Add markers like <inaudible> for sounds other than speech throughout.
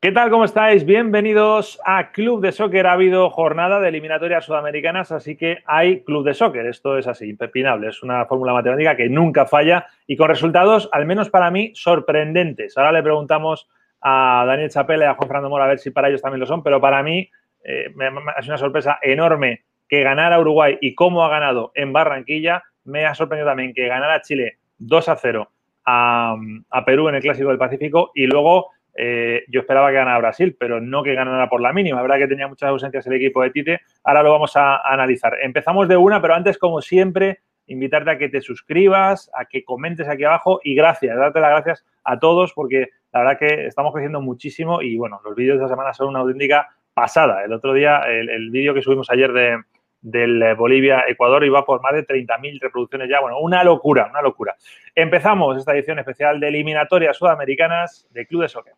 ¿Qué tal? ¿Cómo estáis? Bienvenidos a Club de Soccer. Ha habido jornada de eliminatorias sudamericanas, así que hay Club de Soccer. Esto es así, impepinable. Es una fórmula matemática que nunca falla y con resultados, al menos para mí, sorprendentes. Ahora le preguntamos a Daniel Chapela y a Juan Fernando Mora a ver si para ellos también lo son, pero para mí eh, una sorpresa enorme que ganara Uruguay y cómo ha ganado en Barranquilla. Me ha sorprendido también que ganara Chile 2 a 0 a, a Perú en el Clásico del Pacífico y luego eh, yo esperaba que ganara Brasil, pero no que ganara por la mínima. La verdad que tenía muchas ausencias el equipo de Tite. Ahora lo vamos a, analizar. Empezamos de una, pero antes, como siempre, invitarte a que te suscribas, a que comentes aquí abajo y gracias, darte las gracias a todos porque la verdad que estamos creciendo muchísimo y bueno, los vídeos de esta semana son una auténtica pasada. El otro día, el vídeo que subimos ayer de, del Bolivia-Ecuador va por más de 30.000 reproducciones ya. Bueno, una locura, una locura. Empezamos esta edición especial de eliminatorias sudamericanas de Club de Soccer.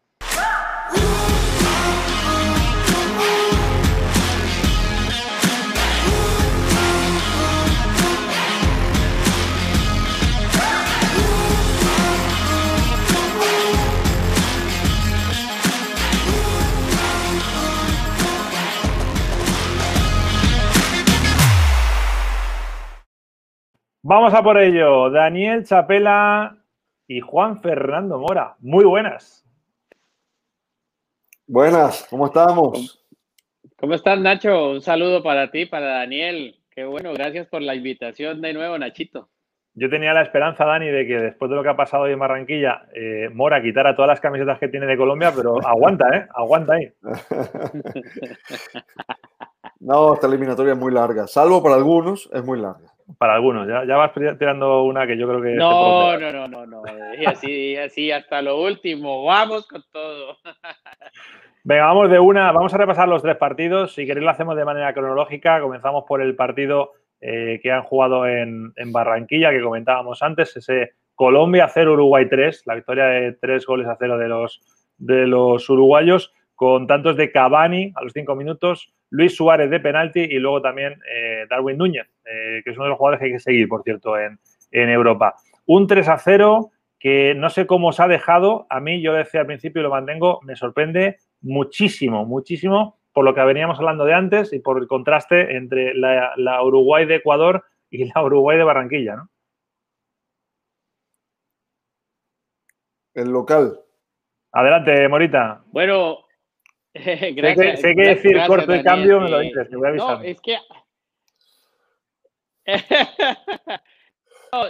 Vamos a por ello. Daniel Chapela y Juan Fernando Mora. Muy buenas. Buenas, ¿cómo estamos? ¿Cómo estás, Nacho? Un saludo para ti, para Daniel. Qué bueno, gracias por la invitación de nuevo, Nachito. Yo tenía la esperanza, Dani, de que después de lo que ha pasado hoy en Barranquilla, eh, Mora quitara todas las camisetas que tiene de Colombia, pero <laughs> aguanta, ¿eh? Aguanta ahí. <laughs> no, esta eliminatoria es muy larga, salvo para algunos, es muy larga para algunos. Ya, ya, vas tirando una que yo creo que. No, no, no, no, no. Y así, así hasta lo último. Vamos con todo. <laughs> Venga, vamos de una. Vamos a repasar los tres partidos. Si queréis, lo hacemos de manera cronológica. Comenzamos por el partido eh, que han jugado en, en, Barranquilla, que comentábamos antes, ese Colombia 0, Uruguay 3, la victoria de tres goles a cero de los, de los uruguayos con tantos de Cavani a los cinco minutos, Luis Suárez de penalti y luego también eh, Darwin Núñez, eh, que es uno de los jugadores que hay que seguir, por cierto, en, Europa. Un 3 a 0 que no sé cómo os ha dejado, a mí yo decía al principio y lo mantengo, me sorprende muchísimo, muchísimo por lo que veníamos hablando de antes y por el contraste entre la, la Uruguay de Ecuador y la Uruguay de Barranquilla, ¿no? El local. Adelante, Morita. Bueno, <laughs> gracias. Sé que, decir corto de cambio, me lo dices, te voy a avisar. No, es que. <laughs>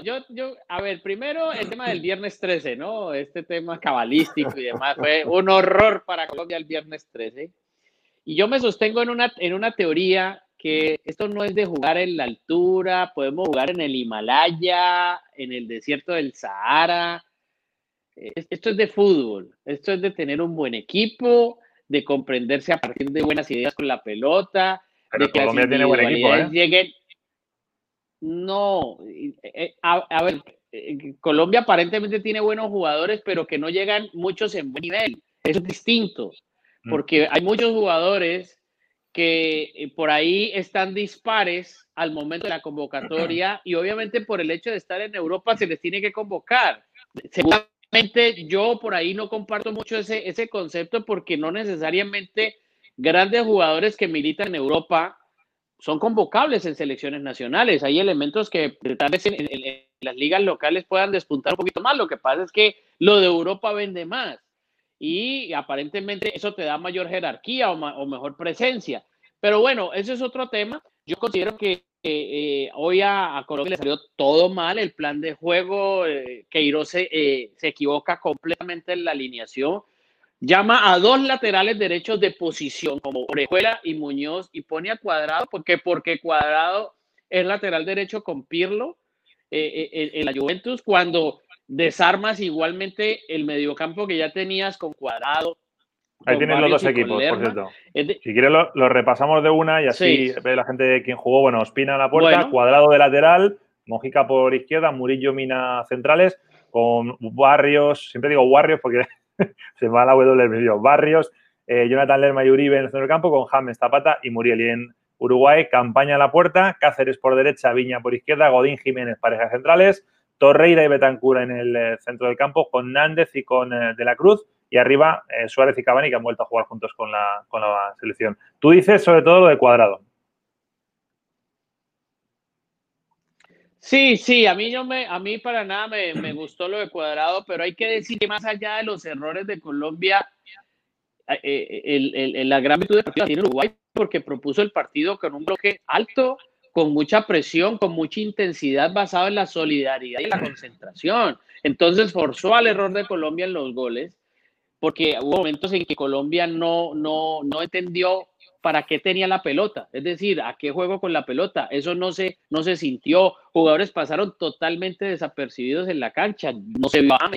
yo, yo, a ver, primero el tema del viernes 13, ¿no? Este tema cabalístico y demás fue un horror para Colombia el viernes 13. Y yo me sostengo en una, en una teoría que esto no es de jugar en la altura, podemos jugar en el Himalaya, en el desierto del Sahara. Esto es de fútbol, esto es de tener un buen equipo, de comprenderse a partir de buenas ideas con la pelota, de que Colombia tiene buen equipo, ¿eh? lleguen. No, eh, eh, a, ver, Colombia aparentemente tiene buenos jugadores, pero que no llegan muchos en buen nivel. Eso es distinto, mm. porque hay muchos jugadores que por ahí están dispares al momento de la convocatoria <clears throat> y obviamente por el hecho de estar en Europa se les tiene que convocar yo por ahí no comparto mucho ese, ese concepto porque no necesariamente grandes jugadores que militan en Europa son convocables en selecciones nacionales. Hay elementos que tal vez en, las ligas locales puedan despuntar un poquito más. Lo que pasa es que lo de Europa vende más y aparentemente eso te da mayor jerarquía o mejor presencia. Pero bueno, ese es otro tema. Yo considero que eh, hoy a, Colombia le salió todo mal el plan de juego. Eh, Queiroz se, eh, se equivoca completamente en la alineación. Llama a dos laterales derechos de posición, como Orejuela y Muñoz, y pone a Cuadrado, porque, porque Cuadrado es lateral derecho con Pirlo en la Juventus, cuando desarmas igualmente el mediocampo que ya tenías con Cuadrado, Ahí tienen los dos equipos, por cierto. Si quieres, lo, repasamos de una y así ve la gente quien jugó. Bueno, Espina en la puerta, cuadrado de lateral, Mojica por izquierda, Murillo, Mina centrales, con Barrios, siempre digo Barrios porque <laughs> se va la W, Barrios, eh, Jonathan Lerma y Uribe en el centro del campo, con James Zapata y Muriel. Y en Uruguay, campaña en la puerta, Cáceres por derecha, Viña por izquierda, Godín Jiménez, parejas centrales, Torreira y Betancura en el eh, centro del campo, con Nández y con eh, De la Cruz, y arriba Suárez y Cavani, que han vuelto a jugar juntos con la, con la selección. Tú dices sobre todo lo de cuadrado. Sí, sí, a mí, yo me, a mí para nada me, me, gustó lo de Cuadrado, pero hay que decir que más allá de los errores de Colombia, eh, eh, el, el, la gran virtud del partido tiene Uruguay porque propuso el partido con un bloque alto, con mucha presión, con mucha intensidad basado en la solidaridad y la concentración. Entonces forzó al error de Colombia en los goles, porque hubo momentos en que Colombia no, no, no entendió para qué tenía la pelota, es decir, a qué juego con la pelota. Eso no se, no se sintió. Jugadores pasaron totalmente desapercibidos en la cancha. No se vio a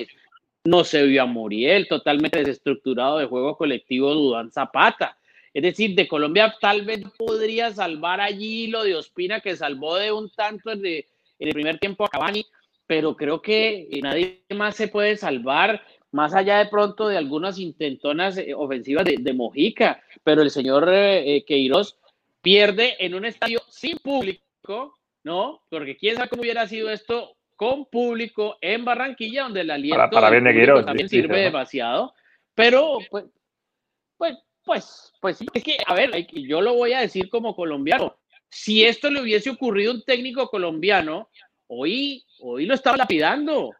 no se vio a Muriel, totalmente desestructurado de juego colectivo Dudán Zapata. Es decir, de Colombia tal vez podría salvar allí lo de Ospina, que salvó de un tanto en el primer tiempo a Cavani, pero creo que nadie más se puede salvar más allá de pronto de algunas intentonas eh, ofensivas de, Mojica, pero el señor eh, eh, Queiroz pierde en un estadio sin público, ¿no? Porque quién sabe cómo hubiera sido esto con público en Barranquilla, donde el aliento para, bien de Queiroz, también sirve demasiado, pero pues, pues, pues, pues es que, a ver, yo lo voy a decir como colombiano, si esto le hubiese ocurrido a un técnico colombiano, hoy, hoy lo estaba lapidando,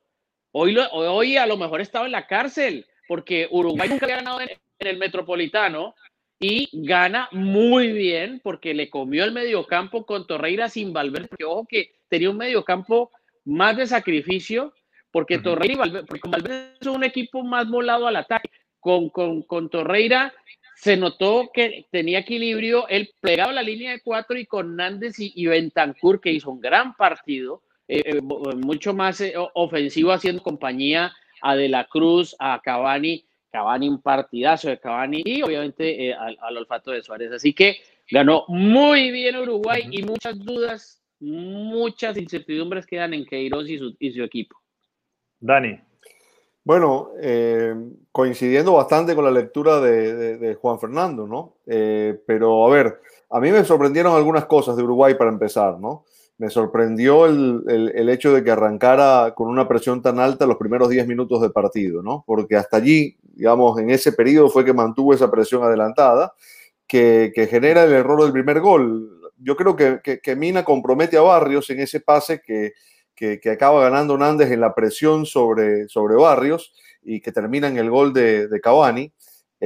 Hoy, hoy a lo mejor estaba en la cárcel, porque Uruguay nunca había ganado en, el Metropolitano y gana muy bien porque le comió el mediocampo con Torreira sin Valverde, porque ojo que tenía un mediocampo más de sacrificio, porque Torreira y Valverde, porque Valverde es un equipo más volado al ataque. Con, con, con Torreira se notó que tenía equilibrio, él plegaba la línea de cuatro y con Nández y, y Bentancur, que hizo un gran partido, eh, eh, mucho más eh, ofensivo haciendo compañía a De la Cruz, a Cavani, Cavani un partidazo de Cavani y obviamente al, olfato de Suárez. Así que ganó muy bien Uruguay y muchas dudas, muchas incertidumbres quedan en Queiroz y su, y su equipo. Dani. Bueno, coincidiendo bastante con la lectura de, de, Juan Fernando, ¿no? pero a ver, a mí me sorprendieron algunas cosas de Uruguay para empezar, ¿no? Me sorprendió el, hecho de que arrancara con una presión tan alta los primeros 10 minutos de partido, ¿no? Porque hasta allí, digamos, en ese periodo fue que mantuvo esa presión adelantada, que, genera el error del primer gol. Yo creo que, que, Mina compromete a Barrios en ese pase que, que, acaba ganando Nández en la presión sobre, sobre Barrios y que termina en el gol de, de Cavani.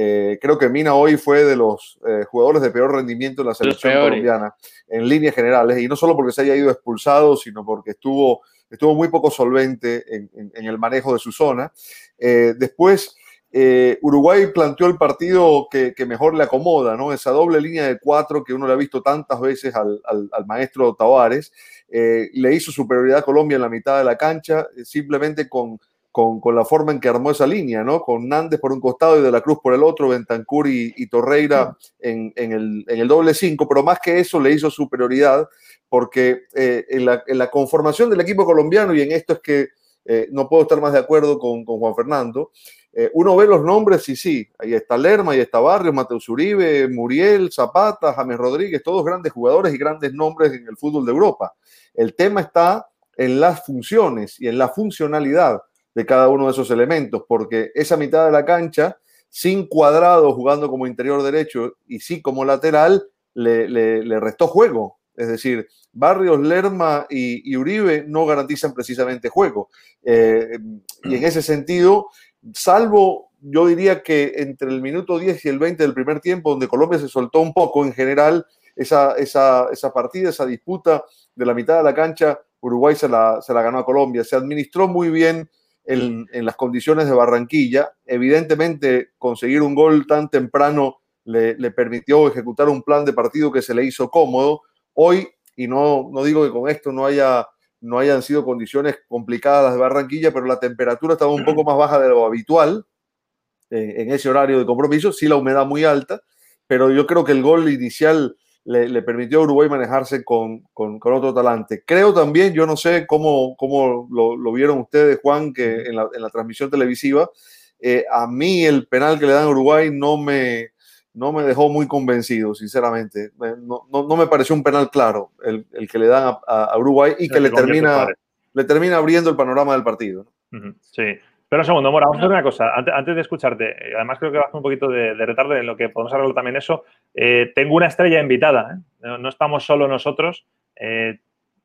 Eh, creo que Mina hoy fue de los eh, jugadores de peor rendimiento en la selección colombiana, en líneas generales, y no solo porque se haya ido expulsado, sino porque estuvo, estuvo muy poco solvente en, el manejo de su zona. Eh, después, Uruguay planteó el partido que, mejor le acomoda, ¿no? Esa doble línea de cuatro que uno le ha visto tantas veces al, al maestro Tavares, le hizo superioridad a Colombia en la mitad de la cancha, simplemente con con, la forma en que armó esa línea, ¿no? Con Nández por un costado y De la Cruz por el otro, Bentancur y, Torreira en, el, doble cinco, pero más que eso le hizo superioridad porque eh, en, la, conformación del equipo colombiano, y en esto es que eh, no puedo estar más de acuerdo con, Juan Fernando, eh, uno ve los nombres y sí, ahí está Lerma, ahí está Barrios, Mateus Uribe, Muriel, Zapata, James Rodríguez, todos grandes jugadores y grandes nombres en el fútbol de Europa. El tema está en las funciones y en la funcionalidad de cada uno de esos elementos, porque esa mitad de la cancha, sin cuadrado jugando como interior derecho y sí como lateral, le, restó juego. Es decir, Barrios, Lerma y, Uribe no garantizan precisamente juego. Eh, y en ese sentido, salvo yo diría que entre el minuto 10 y el 20 del primer tiempo, donde Colombia se soltó un poco en general, esa, esa, esa partida, esa disputa de la mitad de la cancha, Uruguay se la, se la ganó a Colombia. Se administró muy bien en, las condiciones de Barranquilla. Evidentemente, conseguir un gol tan temprano le, permitió ejecutar un plan de partido que se le hizo cómodo. Hoy, y no, no digo que con esto no, haya, no hayan sido condiciones complicadas de Barranquilla, pero la temperatura estaba un poco más baja de lo habitual. en, ese horario de compromiso, sí la humedad muy alta, pero yo creo que el gol inicial le, permitió a Uruguay manejarse con, con, otro talante. Creo también, yo no sé cómo, cómo lo, vieron ustedes, Juan, que en la, en la transmisión televisiva, eh, a mí el penal que le dan a Uruguay no me, no me dejó muy convencido, sinceramente. No, no, me pareció un penal claro el, el que le dan a, Uruguay y que le termina, le termina abriendo el panorama del partido. Sí. Pero un segundo, Mora, vamos a hacer una cosa. Antes, de escucharte, eh, además creo que va a un poquito de, retardo en lo que podemos arreglar también eso. Eh, tengo una estrella invitada. ¿eh? No, estamos solo nosotros.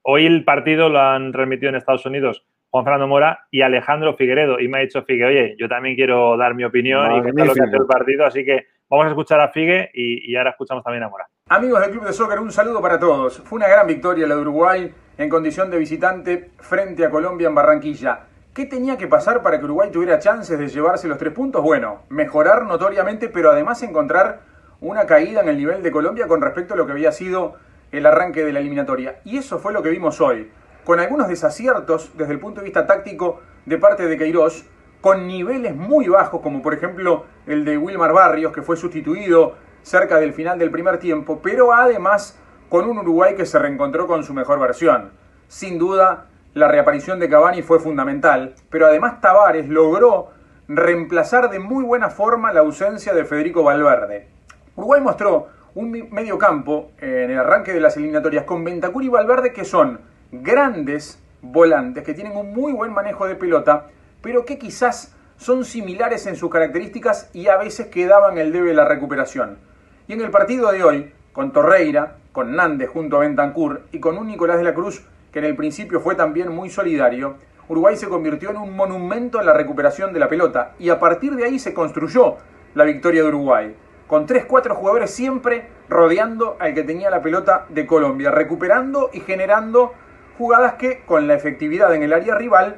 hoy el partido lo han remitido en Estados Unidos Juan Fernando Mora y Alejandro Figueredo. Y me ha dicho Figue, oye, yo también quiero dar mi opinión y contar lo que hace el partido. Así que vamos a escuchar a Figue y, ahora escuchamos también a Mora. Amigos del Club de Soccer, un saludo para todos. Fue una gran victoria la de Uruguay en condición de visitante frente a Colombia en Barranquilla. ¿Qué tenía que pasar para que Uruguay tuviera chances de llevarse los tres puntos? Bueno, mejorar notoriamente, pero además encontrar una caída en el nivel de Colombia con respecto a lo que había sido el arranque de la eliminatoria. Y eso fue lo que vimos hoy con algunos desaciertos desde el punto de vista táctico de parte de Queiroz, con niveles muy bajos, como por ejemplo el de Wilmar Barrios, que fue sustituido cerca del final del primer tiempo, pero además con un Uruguay que se reencontró con su mejor versión. Sin duda, la reaparición de Cavani fue fundamental, pero además Tavares logró reemplazar de muy buena forma la ausencia de Federico Valverde. Uruguay mostró un medio campo en el arranque de las eliminatorias con Ventacur y Valverde que son grandes volantes que tienen un muy buen manejo de pelota, pero que quizás son similares en sus características y a veces quedaban el debe de la recuperación. Y en el partido de hoy, con Torreira, con Nández junto a Bentancur y con un Nicolás de la Cruz que en el principio fue también muy solidario, Uruguay se convirtió en un monumento en la recuperación de la pelota y a partir de ahí se construyó la victoria de Uruguay, con 3-4 jugadores siempre rodeando al que tenía la pelota de Colombia, recuperando y generando jugadas que, con la efectividad en el área rival,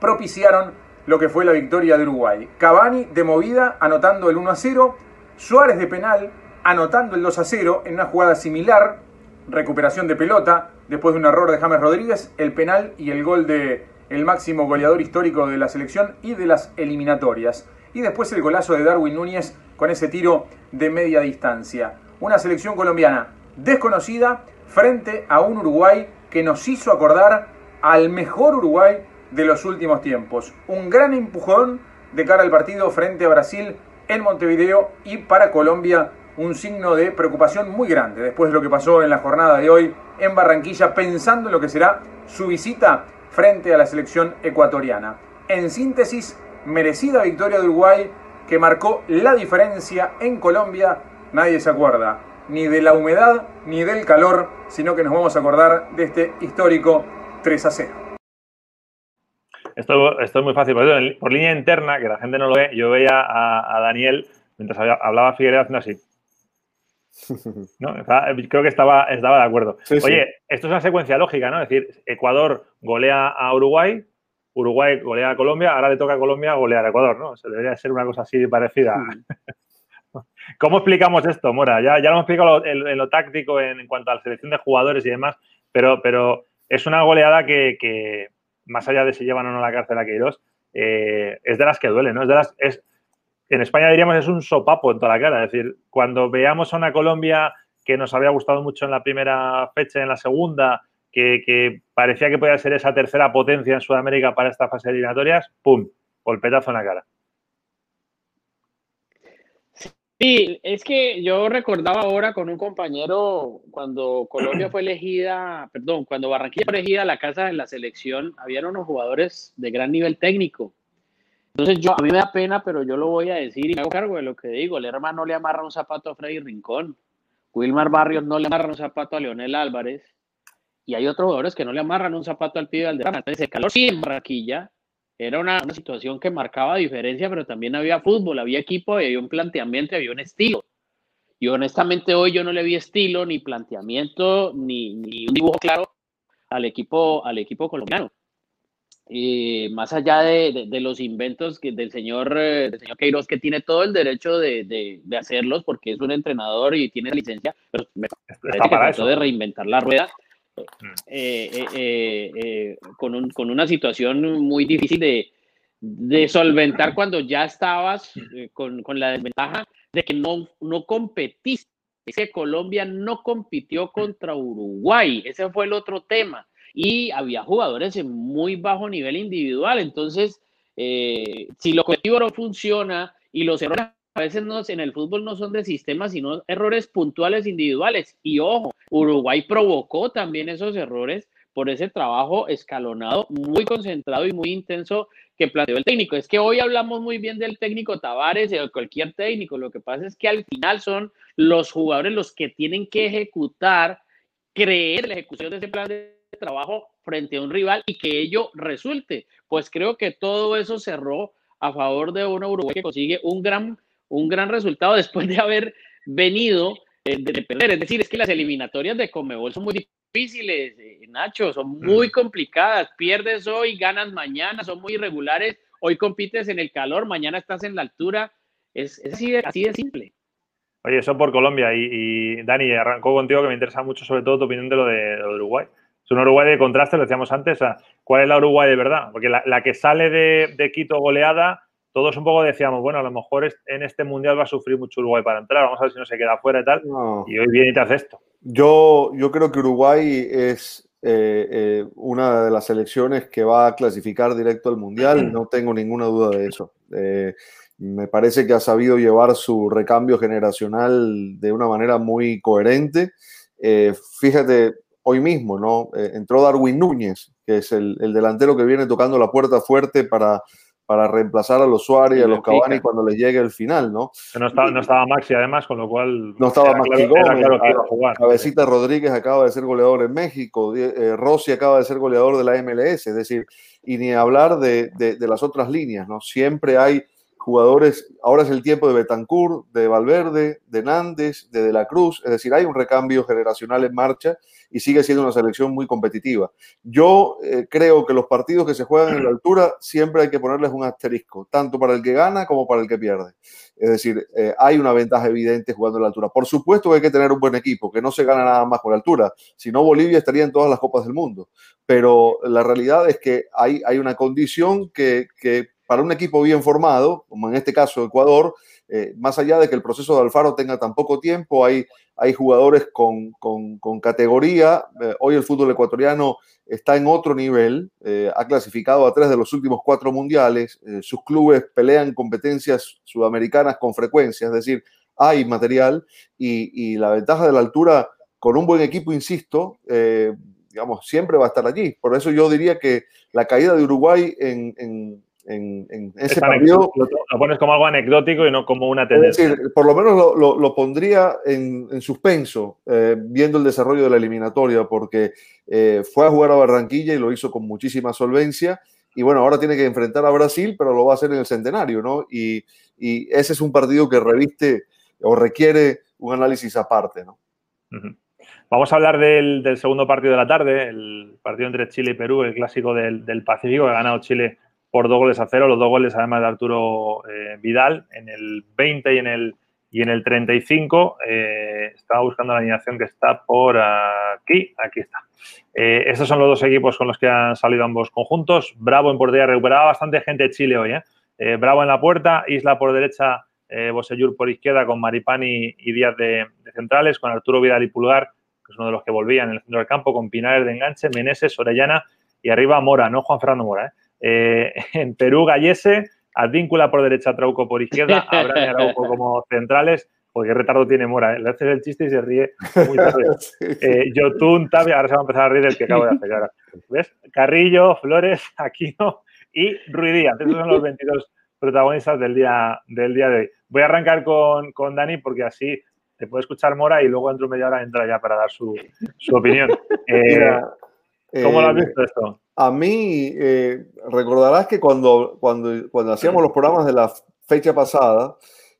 propiciaron lo que fue la victoria de Uruguay. Cavani de movida anotando el 1 a 0, Suárez de penal anotando el 2 a 0 en una jugada similar, recuperación de pelota, después de un error de James Rodríguez, el penal y el gol de el máximo goleador histórico de la selección y de las eliminatorias. Y después el golazo de Darwin Núñez con ese tiro de media distancia. Una selección colombiana desconocida frente a un Uruguay que nos hizo acordar al mejor Uruguay de los últimos tiempos. Un gran empujón de cara al partido frente a Brasil en Montevideo y para Colombia un signo de preocupación muy grande después de lo que pasó en la jornada de hoy en Barranquilla, pensando en lo que será su visita frente a la selección ecuatoriana. En síntesis, merecida victoria de Uruguay que marcó la diferencia en Colombia, nadie se acuerda ni de la humedad ni del calor, sino que nos vamos a acordar de este histórico 3 a 0. Esto, esto es muy fácil, por, línea interna, que la gente no lo ve, yo veía a, Daniel, mientras hablaba Figueroa haciendo así. <laughs> Creo que estaba, estaba de acuerdo. Oye, esto es una secuencia lógica, ¿no? Es decir, Ecuador golea a Uruguay, Uruguay golea a Colombia, ahora le toca a Colombia golear a Ecuador, ¿no? Se debería ser una cosa así parecida. <laughs> ¿Cómo explicamos esto, Mora? Ya, ya lo hemos explicado en, lo táctico en, cuanto a la selección de jugadores y demás, pero, pero es una goleada que, más allá de si llevan o no la cárcel a Queiroz, eh, es de las que duele, ¿no? Es de las, es, en España diríamos es un sopapo en toda la cara. Es decir, cuando veamos a una Colombia que nos había gustado mucho en la primera fecha y en la segunda, que, parecía que podía ser esa tercera potencia en Sudamérica para esta fase de eliminatorias, ¡pum! Golpetazo en la cara. Sí, es que yo recordaba ahora con un compañero cuando Colombia fue elegida, perdón, cuando Barranquilla fue elegida la casa de la selección, habían unos jugadores de gran nivel técnico. Entonces yo, a mí me da pena, pero yo lo voy a decir y me hago cargo de lo que digo. El hermano no le amarra un zapato a Freddy Rincón. Wilmar Barrios no le amarra un zapato a Leonel Álvarez. Y hay otros jugadores que no le amarran un zapato al pibe Valderrama. Entonces el calor sí en Barranquilla, era una, situación que marcaba diferencia, pero también había fútbol, había equipo, había un planteamiento, había un estilo. Y honestamente hoy yo no le vi estilo, ni planteamiento, ni, ni un dibujo claro al equipo, al equipo colombiano. Y más allá de, de, los inventos que, del, señor, eh, del señor Queiroz, que tiene todo el derecho de, de, hacerlos porque es un entrenador y tiene licencia, pero me parece que trató de reinventar la rueda eh, eh, eh, con, un, con, una situación muy difícil de, solventar cuando ya estabas eh, con, la desventaja de que no, no competiste. Ese Colombia no compitió contra Uruguay, ese fue el otro tema. Y había jugadores en muy bajo nivel individual. Entonces, si lo colectivo no funciona y los errores a veces no, en el fútbol no son de sistema, sino errores puntuales individuales. Y ojo, Uruguay provocó también esos errores por ese trabajo escalonado, muy concentrado y muy intenso que planteó el técnico. Es que hoy hablamos muy bien del técnico Tavares o cualquier técnico. Lo que pasa es que al final son los jugadores los que tienen que ejecutar, creer la ejecución de ese plan de trabajo frente a un rival y que ello resulte. Pues creo que todo eso cerró a favor de una Uruguay que consigue un gran, un gran resultado después de haber venido eh, de perder. Es decir, es que las eliminatorias de Comebol son muy difíciles, eh, Nacho, son muy complicadas. Pierdes hoy, ganas mañana, son muy irregulares. Hoy compites en el calor, mañana estás en la altura. Es, así, de, así, de, simple. Oye, eso por Colombia. Y, Dani, arrancó contigo que me interesa mucho, sobre todo tu opinión de lo de, Uruguay. Es un Uruguay de contraste, lo decíamos antes. ¿Cuál es la Uruguay de verdad? Porque la, que sale de, de Quito goleada todos un poco decíamos, bueno, a lo mejor en este mundial va a sufrir mucho Uruguay para entrar, vamos a ver si no se queda fuera y tal. Y hoy viene y te hace esto. Yo, yo creo que Uruguay es eh, eh, una de las selecciones que va a clasificar directo al mundial, <clears throat> no tengo ninguna duda de eso. Eh, me parece que ha sabido llevar su recambio generacional de una manera muy coherente. fíjate, hoy mismo, ¿no? entró Darwin Núñez, que es el delantero que viene tocando la puerta fuerte para para reemplazar a los Suárez y a los Cavani cuando les llegue el final, ¿no? no, estaba, no estaba Maxi además, con lo cual... No estaba Maxi Gómez, Cabecita Rodríguez acaba de ser goleador en México, eh, Rossi acaba de ser goleador de la MLS, es decir, y ni hablar de, de, de las otras líneas, ¿no? Siempre hay jugadores, ahora es el tiempo de Betancourt, de Valverde, de Nández, de De la Cruz, es decir, hay un recambio generacional en marcha y sigue siendo una selección muy competitiva. Yo eh, creo que los partidos que se juegan en la altura siempre hay que ponerles un asterisco, tanto para el que gana como para el que pierde. Es decir, eh, hay una ventaja evidente jugando en la altura. Por supuesto que hay que tener un buen equipo, que no se gana nada más con la altura. Si no, Bolivia estaría en todas las copas del mundo. Pero la realidad es que hay, hay una condición que, que para un equipo bien formado, como en este caso Ecuador, eh, más allá de que el proceso de Alfaro tenga tan poco tiempo, hay, hay jugadores con, con, categoría. Eh, hoy el fútbol ecuatoriano está en otro nivel, eh, ha clasificado a tres de los últimos cuatro mundiales, sus clubes pelean competencias sudamericanas con frecuencia, es decir, hay material y, la ventaja de la altura con un buen equipo, insisto, digamos, siempre va a estar allí. Por eso yo diría que la caída de Uruguay en, ese partido. Lo, pones como algo anecdótico y no como una tendencia. decir, por lo menos lo, pondría en, suspenso, eh, viendo el desarrollo de la eliminatoria, porque eh, fue a jugar a Barranquilla y lo hizo con muchísima solvencia. Y bueno, ahora tiene que enfrentar a Brasil, pero lo va a hacer en el centenario, ¿no? Y, ese es un partido que reviste o requiere un análisis aparte, ¿no? Vamos a hablar del, segundo partido de la tarde, el partido entre Chile y Perú, el clásico del, del Pacífico, que ha ganado Chile por dos goles a cero, los dos goles además de Arturo eh, Vidal en el 20 y en el, y en el 35. Eh, estaba buscando la alineación que está por aquí, aquí está. Eh, estos son los dos equipos con los que han salido ambos conjuntos. Bravo en portería, recuperaba bastante gente de Chile hoy. Bravo en la puerta, Isla por derecha, Bosellur por izquierda con Maripani y Díaz de, centrales, con Arturo Vidal y Pulgar, que es uno de los que volvían en el centro del campo, con Pinares de enganche, Meneses, Orellana y arriba Mora, no Juan Fernando Mora, eh, <laughs> en Perú, Gallese, Advíncula por derecha, Trauco por izquierda, <laughs> Abraham y Araujo como centrales. Porque retardo tiene Mora, ¿eh? le haces el chiste y se ríe muy tarde. <laughs> Eh, Yotun, Tabia, ahora se va a empezar a reír del que acabo de hacer. Ahora. ¿Ves? Carrillo, Flores, Aquino y Ruidíaz. Esos son los 22 protagonistas del día, del día de hoy. Voy a arrancar con, con Dani porque así te puede escuchar Mora y luego dentro de media hora entra ya para dar su, su opinión. Eh, ¿Cómo lo has visto esto? A mí, eh, recordarás que cuando, cuando, cuando hacíamos los programas de la fecha pasada,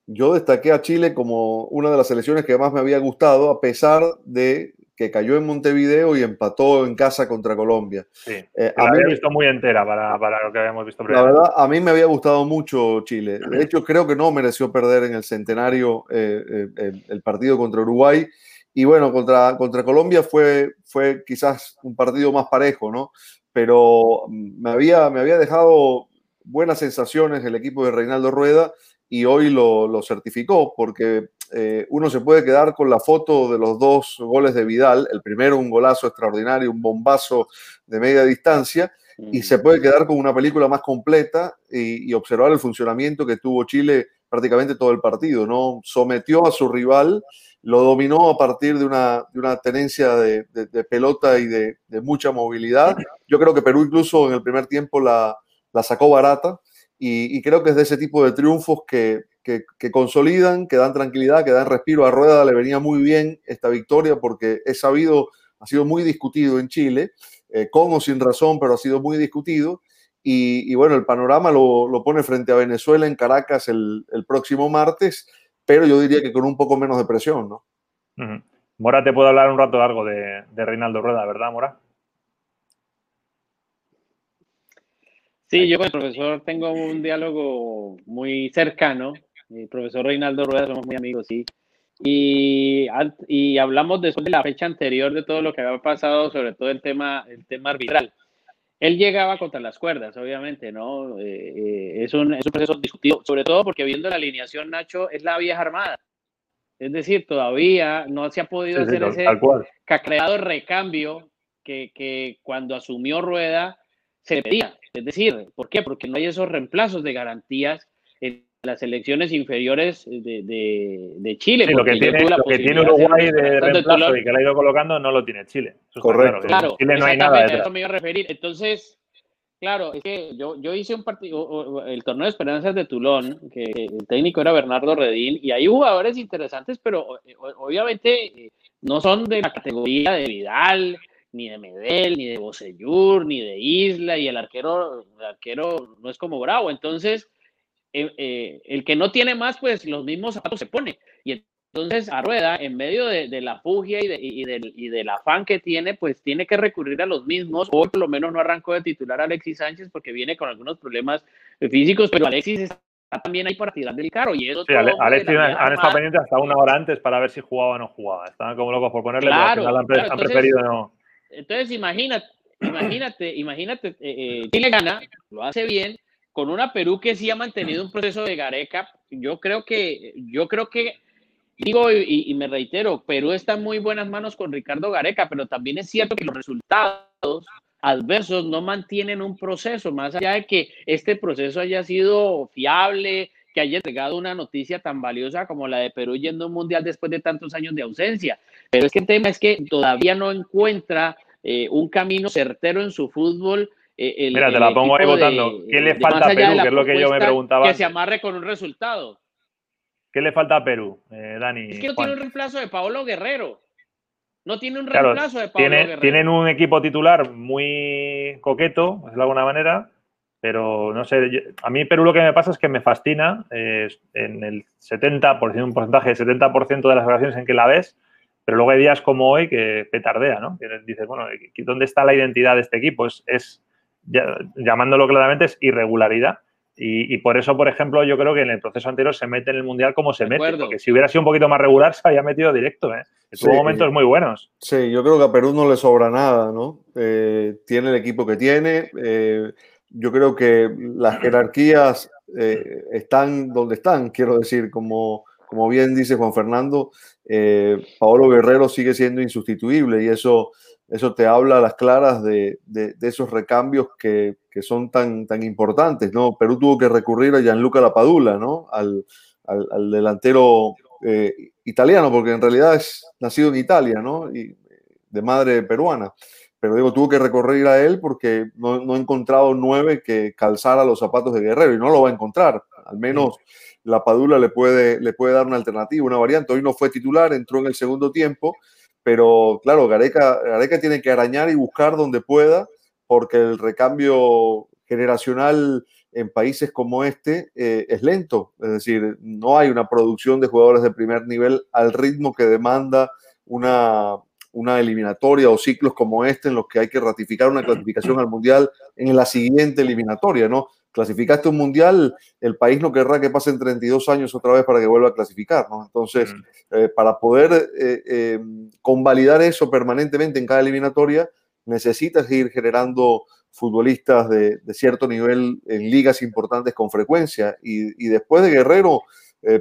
yo destaqué a Chile como una de las selecciones que más me había gustado, a pesar de que cayó en Montevideo y empató en casa contra Colombia. Sí, eh, a mí, visto muy entera para, para, lo que habíamos visto. La verdad, a mí me había gustado mucho Chile. De hecho, creo que no mereció perder en el centenario eh, el partido contra Uruguay. Y bueno, contra, contra Colombia fue, fue quizás un partido más parejo, ¿no? pero me había, me había dejado buenas sensaciones el equipo de Reinaldo Rueda y hoy lo, lo certificó porque eh, uno se puede quedar con la foto de los dos goles de Vidal, el primero un golazo extraordinario, un bombazo de media distancia, y se puede quedar con una película más completa y, observar el funcionamiento que tuvo Chile prácticamente todo el partido, ¿no? Sometió a su rival, lo dominó a partir de una, de una tenencia de, pelota y de, mucha movilidad. Yo creo que Perú incluso en el primer tiempo la, la sacó barata y, creo que es de ese tipo de triunfos que, que, consolidan, que dan tranquilidad, que dan respiro. A Rueda le venía muy bien esta victoria porque es sabido, ha sido muy discutido en Chile, eh, con o sin razón, pero ha sido muy discutido. Y, bueno, el panorama lo, lo, pone frente a Venezuela en Caracas el, el, próximo martes, pero yo diría que con un poco menos de presión, ¿no? Mora, te puedo hablar un rato largo de, de Reinaldo Rueda, ¿verdad, Mora? Sí, yo con el profesor tengo un diálogo muy cercano el profesor Reinaldo Rueda, somos muy amigos, sí. Y, y hablamos después de la fecha anterior de todo lo que había pasado, sobre todo el tema, el tema arbitral. Él llegaba contra las cuerdas, obviamente, ¿no? Eh, eh, es, un, es, un, proceso discutido, sobre todo porque viendo la alineación, Nacho, es la vieja armada. Es decir, todavía no se ha podido hacer ese cacreado recambio que, que cuando asumió Rueda se le pedía. Es decir, ¿por qué? Porque no hay esos reemplazos de garantías en las elecciones inferiores de, de, de Chile. lo que tiene, lo que tiene Uruguay de, reemplazo y que le ha ido colocando no lo tiene Chile. Correcto. Claro, Chile no hay nada detrás. Eso me iba a referir. Entonces, claro, es que yo, yo hice un partido, el torneo de esperanzas de Tulón, que el técnico era Bernardo Redín, y hay jugadores interesantes, pero obviamente no son de la categoría de Vidal, ni de Medel, ni de Bocellur, ni de Isla, y el arquero, el arquero no es como Bravo. Entonces, eh, eh, el que no tiene más, pues los mismos zapatos se pone. Y entonces a Rueda, en medio de, la fugia y, de, y, del, y, del, afán que tiene, pues tiene que recurrir a los mismos. o por lo menos no arrancó de titular a Alexis Sánchez porque viene con algunos problemas físicos, pero Alexis está también ahí para tirar del carro. Y eso sí, Alexis han, estado pendientes hasta una hora antes para ver si jugaba o no jugaba. Estaban como locos por ponerle, claro, pero al final han, preferido no. Entonces imagínate, imagínate, imagínate, eh, Chile gana, lo hace bien, con una Perú que sí ha mantenido un proceso de Gareca, yo creo que, yo creo que, digo y, me reitero, Perú está en muy buenas manos con Ricardo Gareca, pero también es cierto que los resultados adversos no mantienen un proceso, más allá de que este proceso haya sido fiable, que haya entregado una noticia tan valiosa como la de Perú yendo a un mundial después de tantos años de ausencia. Pero es que el tema es que todavía no encuentra eh, un camino certero en su fútbol eh, Mira, te la pongo ahí votando. ¿Qué le falta a Perú? Que es lo que yo me preguntaba. Que se amarre con un resultado. ¿Qué le falta a Perú, eh, Dani? Es que no tiene un reemplazo de Paolo Guerrero. No tiene un reemplazo de Paolo Guerrero. Tienen un equipo titular muy coqueto, de alguna manera, pero no sé. a mí Perú lo que me pasa es que me fascina en el 70%, un porcentaje de 70% de las ocasiones en que la ves, pero luego hay días como hoy que petardea, ¿no? Que dices, bueno, ¿dónde está la identidad de este equipo? Es, es llamándolo claramente, es irregularidad. Y, por eso, por ejemplo, yo creo que en el proceso anterior se mete en el Mundial como se mete, porque si hubiera sido un poquito más regular se había metido directo. ¿eh? Tuvo momentos muy buenos. Sí, yo creo que a Perú no le sobra nada, ¿no? Eh, tiene el equipo que tiene. Eh, yo creo que las jerarquías eh, están donde están, quiero decir, como, como bien dice Juan Fernando, Paolo Guerrero sigue siendo insustituible y eso eso te habla a las claras de, esos recambios que, son tan, tan importantes, ¿no? Perú tuvo que recurrir a Gianluca Lapadula, ¿no? Al, delantero eh, italiano, porque en realidad es nacido en Italia, ¿no? Y de madre peruana. Pero digo, tuvo que recurrir a él porque no, no ha encontrado nueve que calzara los zapatos de Guerrero y no lo va a encontrar. Al menos Lapadula le puede, le puede dar una alternativa, una variante. Hoy no fue titular, entró en el segundo tiempo pero claro, Gareca, tiene que arañar y buscar donde pueda, porque el recambio generacional en países como este eh, es lento. Es decir, no hay una producción de jugadores de primer nivel al ritmo que demanda una, una eliminatoria o ciclos como este en los que hay que ratificar una clasificación al Mundial en la siguiente eliminatoria, ¿no? Clasificaste un mundial, el país no querrá que pasen 32 años otra vez para que vuelva a clasificar, ¿no? Entonces, mm. eh, para poder eh, eh, convalidar eso permanentemente en cada eliminatoria, necesitas ir generando futbolistas de, cierto nivel en ligas importantes con frecuencia. Y, después de Guerrero,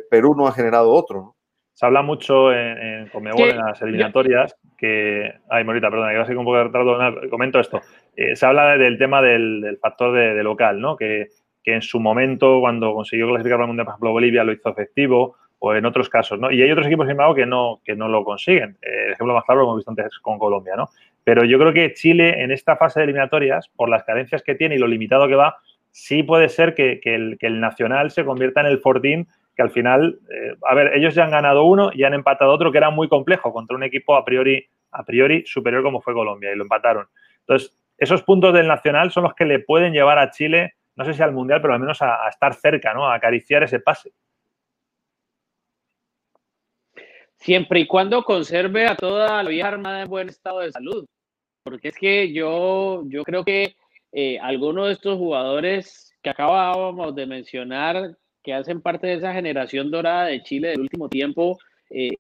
Perú no ha generado otro. Se habla mucho en, en en las eliminatorias, que... Ay, Morita, perdona, que va a ser un poco de comento esto. Eh, se habla del tema del, factor de, local, ¿no? Que, que, en su momento, cuando consiguió clasificar para el Mundial, por ejemplo, Bolivia lo hizo efectivo, o en otros casos, ¿no? Y hay otros equipos, sin embargo, que no, que no lo consiguen. Eh, el ejemplo más claro lo hemos visto antes con Colombia, ¿no? Pero yo creo que Chile en esta fase de eliminatorias, por las carencias que tiene y lo limitado que va, sí puede ser que, el, Nacional se convierta en el Fortín, que al final, eh, a ver, ellos ya han ganado uno y han empatado otro que era muy complejo contra un equipo a priori, a priori superior como fue Colombia y lo empataron. Entonces, esos puntos del Nacional son los que le pueden llevar a Chile, no sé si al Mundial, pero al menos a, estar cerca, ¿no? A acariciar ese pase. Siempre y cuando conserve a toda la vieja armada en buen estado de salud. Porque es que yo, yo creo que eh, algunos de estos jugadores que acabábamos de mencionar, que hacen parte de esa generación dorada de Chile del último tiempo, eh,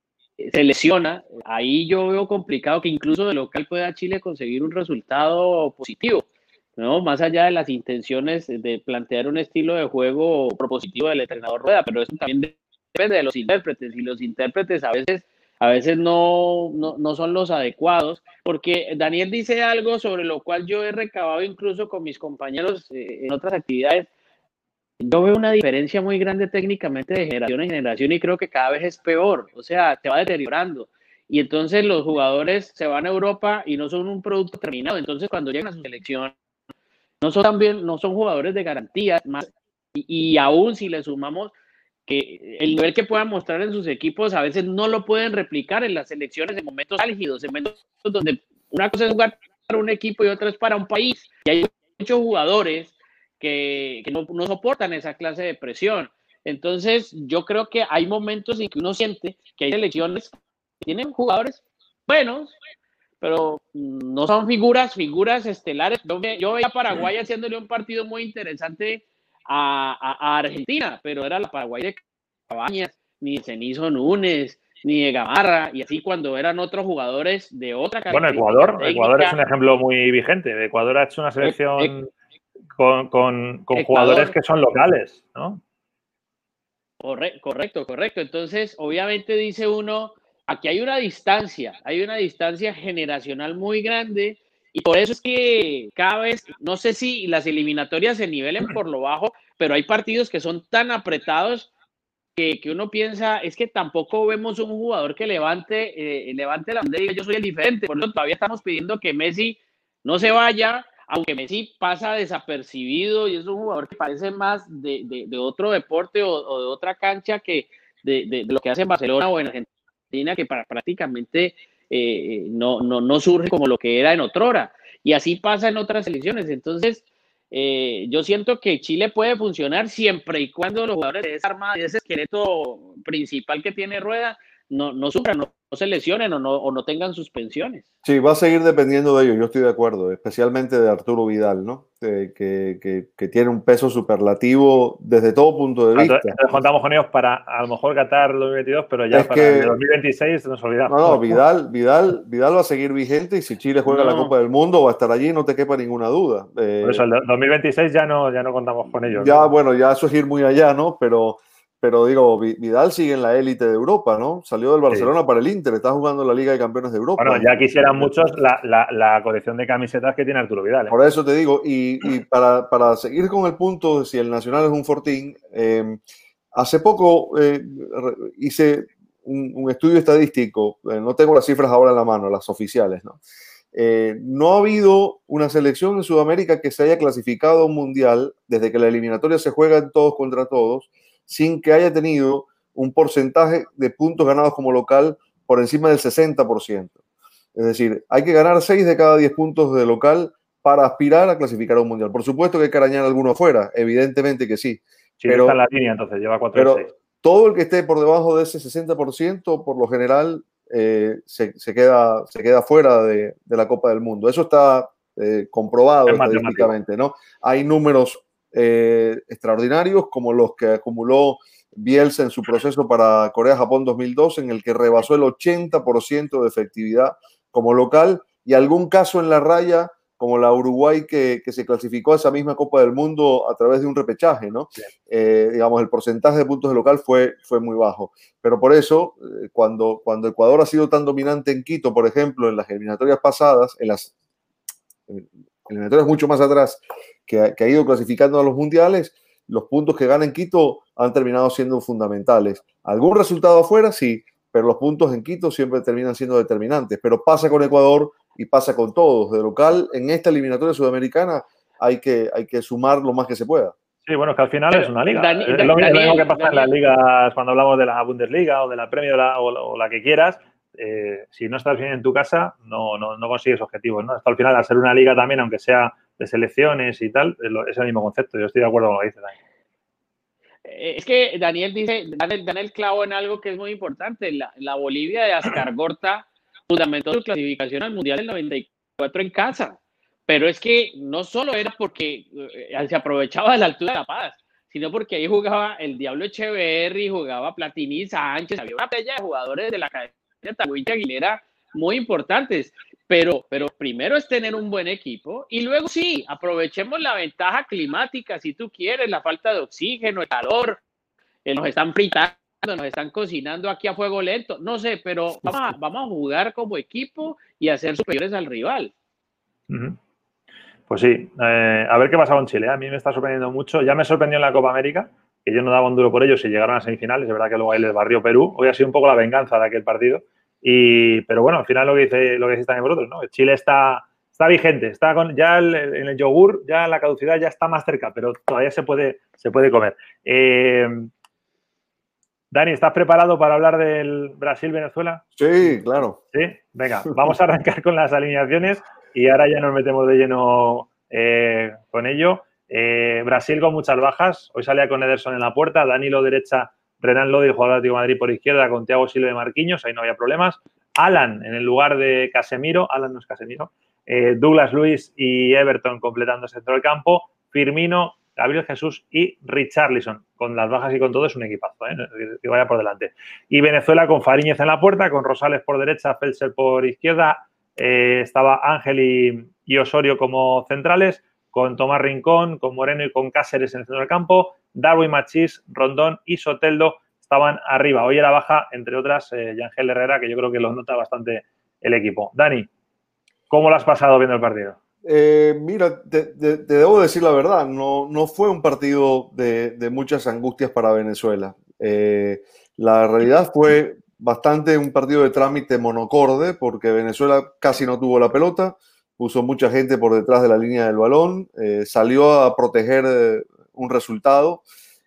se lesiona. Ahí yo veo complicado que incluso de local pueda Chile conseguir un resultado positivo. ¿no? Más allá de las intenciones de plantear un estilo de juego propositivo del entrenador Rueda, pero eso también depende de los intérpretes y los intérpretes a veces a veces no, no, son los adecuados, porque Daniel dice algo sobre lo cual yo he recabado incluso con mis compañeros eh, en otras actividades. Yo veo una diferencia muy grande técnicamente de generación en generación y creo que cada vez es peor, o sea, te va deteriorando. Y entonces los jugadores se van a Europa y no son un producto terminado. Entonces cuando llegan a su selección, no son también, no son jugadores de garantía, más, y, y aún si le sumamos que el nivel que puedan mostrar en sus equipos a veces no lo pueden replicar en las elecciones en momentos álgidos, en momentos donde una cosa es jugar para un equipo y otra es para un país. Y hay muchos jugadores que, no, no, soportan esa clase de presión. Entonces, yo creo que hay momentos en que uno siente que hay elecciones que tienen jugadores buenos, pero no son figuras, figuras estelares. Yo, yo veía a Paraguay haciéndole un partido muy interesante a, Argentina, pero era la Paraguay de Cabañas, ni de Cenizo Núñez, ni de Gamarra, y así cuando eran otros jugadores de otra Bueno, Ecuador, Ecuador es un ejemplo muy vigente. Ecuador ha hecho una selección con, jugadores que son locales, ¿no? correcto, correcto. Entonces, obviamente dice uno, aquí hay una distancia, hay una distancia generacional muy grande y por eso es que cada vez, no sé si las eliminatorias se nivelen por lo bajo, pero hay partidos que son tan apretados que, que uno piensa, es que tampoco vemos un jugador que levante, eh, levante la bandera y diga yo soy el diferente. Por eso todavía estamos pidiendo que Messi no se vaya, aunque Messi pasa desapercibido y es un jugador que parece más de, de, otro deporte o, de otra cancha que de, de, lo que hace en Barcelona o en Argentina, que para, prácticamente eh, no, no, no surge como lo que era en otrora. Y así pasa en otras selecciones. Entonces, eh, yo siento que Chile puede funcionar siempre y cuando los jugadores de esa armada, de ese esqueleto principal que tiene Rueda, no, no sufran, no, se lesionen o no, o no tengan suspensiones. Sí, va a seguir dependiendo de ellos, yo estoy de acuerdo, especialmente de Arturo Vidal, ¿no? que, que, que, tiene un peso superlativo desde todo punto de vista. Entonces, contamos con ellos para a lo mejor Qatar 2022, pero ya para el 2026 nos olvidamos. No, no, Vidal, Vidal, Vidal va a seguir vigente y si Chile juega la Copa del Mundo va a estar allí, no te quepa ninguna duda. Eh, Por eso, el 2026 ya no, ya no contamos con ellos. Ya, bueno, ya eso es ir muy allá, ¿no? Pero pero digo, Vidal sigue en la élite de Europa, ¿no? Salió del Barcelona para el Inter, está jugando en la Liga de Campeones de Europa. Bueno, ya quisieran muchos la, colección de camisetas que tiene Arturo Vidal. ¿eh? Por eso te digo, y, para, seguir con el punto de si el Nacional es un fortín, em, hace poco eh, hice un, estudio estadístico, eh, no tengo las cifras ahora en la mano, las oficiales, ¿no? no ha habido una selección en Sudamérica que se haya clasificado a un mundial desde que la eliminatoria se juega en todos contra todos sin que haya tenido un porcentaje de puntos ganados como local por encima del 60%. Es decir, hay que ganar 6 de cada 10 puntos de local para aspirar a clasificar a un mundial. Por supuesto que hay que arañar alguno afuera, evidentemente que sí. pero, está en la línea, entonces lleva 4 pero todo el que esté por debajo de ese 60%, por lo general, eh, se, queda, se queda fuera de, la Copa del Mundo. Eso está eh, comprobado estadísticamente, ¿no? Hay números eh, extraordinarios como los que acumuló Bielsa en su proceso para Corea-Japón 2002, en el que rebasó el 80% de efectividad como local y algún caso en la raya como la Uruguay que, se clasificó a esa misma Copa del Mundo a través de un repechaje, ¿no? Eh, digamos, el porcentaje de puntos de local fue, fue muy bajo. Pero por eso, eh, cuando, cuando Ecuador ha sido tan dominante en Quito, por ejemplo, en las eliminatorias pasadas, en las eliminatorias mucho más atrás, que, que ha ido clasificando a los mundiales, los puntos que gana en Quito han terminado siendo fundamentales. ¿Algún resultado afuera? Sí, pero los puntos en Quito siempre terminan siendo determinantes. Pero pasa con Ecuador y pasa con todos. De local, en esta eliminatoria sudamericana hay que, hay que sumar lo más que se pueda. Sí, bueno, es que al final es una liga. es lo mismo, que pasa en las ligas cuando hablamos de la Bundesliga o de la Premier o la, que quieras. Eh, si no estás bien en tu casa, no, no, no consigues objetivos. ¿no? Esto al final, al ser una liga también, aunque sea de selecciones y tal, es el mismo concepto. Yo estoy de acuerdo con lo que dices, Daniel. Eh, es que Daniel dice, Daniel, clavo en algo que es muy importante. La, Bolivia de Ascargorta <coughs> fundamentó su clasificación al Mundial del 94 en casa. Pero es que no solo era porque eh, se aprovechaba de la altura de La Paz, sino porque ahí jugaba el Diablo Echeverry, jugaba Platini Sánchez, había una playa de jugadores de la academia y Aguilera muy importantes. Pero, pero primero es tener un buen equipo y luego sí, aprovechemos la ventaja climática, si tú quieres, la falta de oxígeno, el calor, que nos están fritando, nos están cocinando aquí a fuego lento, no sé, pero vamos a, jugar como equipo y a ser superiores al rival. Pues sí, eh, a ver qué pasa con Chile. ¿eh? A mí me está sorprendiendo mucho. Ya me sorprendió en la Copa América, que yo no daba un duro por ellos y llegaron a semifinales. Es verdad que luego ahí les barrió Perú. Hoy ha sido un poco la venganza de aquel partido. Y, pero bueno, al final lo que dice, lo que dice también vosotros, ¿no? Chile está, está vigente, está con, ya en el yogur, ya la caducidad ya está más cerca, pero todavía se puede, se puede comer. Eh, Dani, ¿estás preparado para hablar del Brasil-Venezuela? Sí, claro. Sí, venga, vamos a arrancar con las alineaciones y ahora ya nos metemos de lleno eh, con ello. Eh, Brasil con muchas bajas. Hoy salía con Ederson en la puerta, Danilo derecha, Renan Lodi, jugador de Atlético Madrid por izquierda, con Thiago Silva de Marquinhos, ahí no había problemas. Alan en el lugar de Casemiro, Alan no es Casemiro, eh, Douglas Luis y Everton completando el centro del campo, Firmino, Gabriel Jesús y Richarlison. Con las bajas y con todo es un equipazo, ¿eh? vaya por delante. Y Venezuela con Fariñez en la puerta, con Rosales por derecha, Felser por izquierda, eh, estaba Ángel y Osorio como centrales, con Tomás Rincón, con Moreno y con Cáceres en el centro del campo, Darwin Machís, Rondón y Soteldo estaban arriba. Hoy era baja, entre otras, eh, Yangel Herrera, que yo creo que lo nota bastante el equipo. Dani, ¿cómo lo has pasado viendo el partido? Eh, mira, te, debo decir la verdad, no, fue un partido de, muchas angustias para Venezuela. Eh, la realidad fue bastante un partido de trámite monocorde, porque Venezuela casi no tuvo la pelota, puso mucha gente por detrás de la línea del balón, salió a proteger un resultado.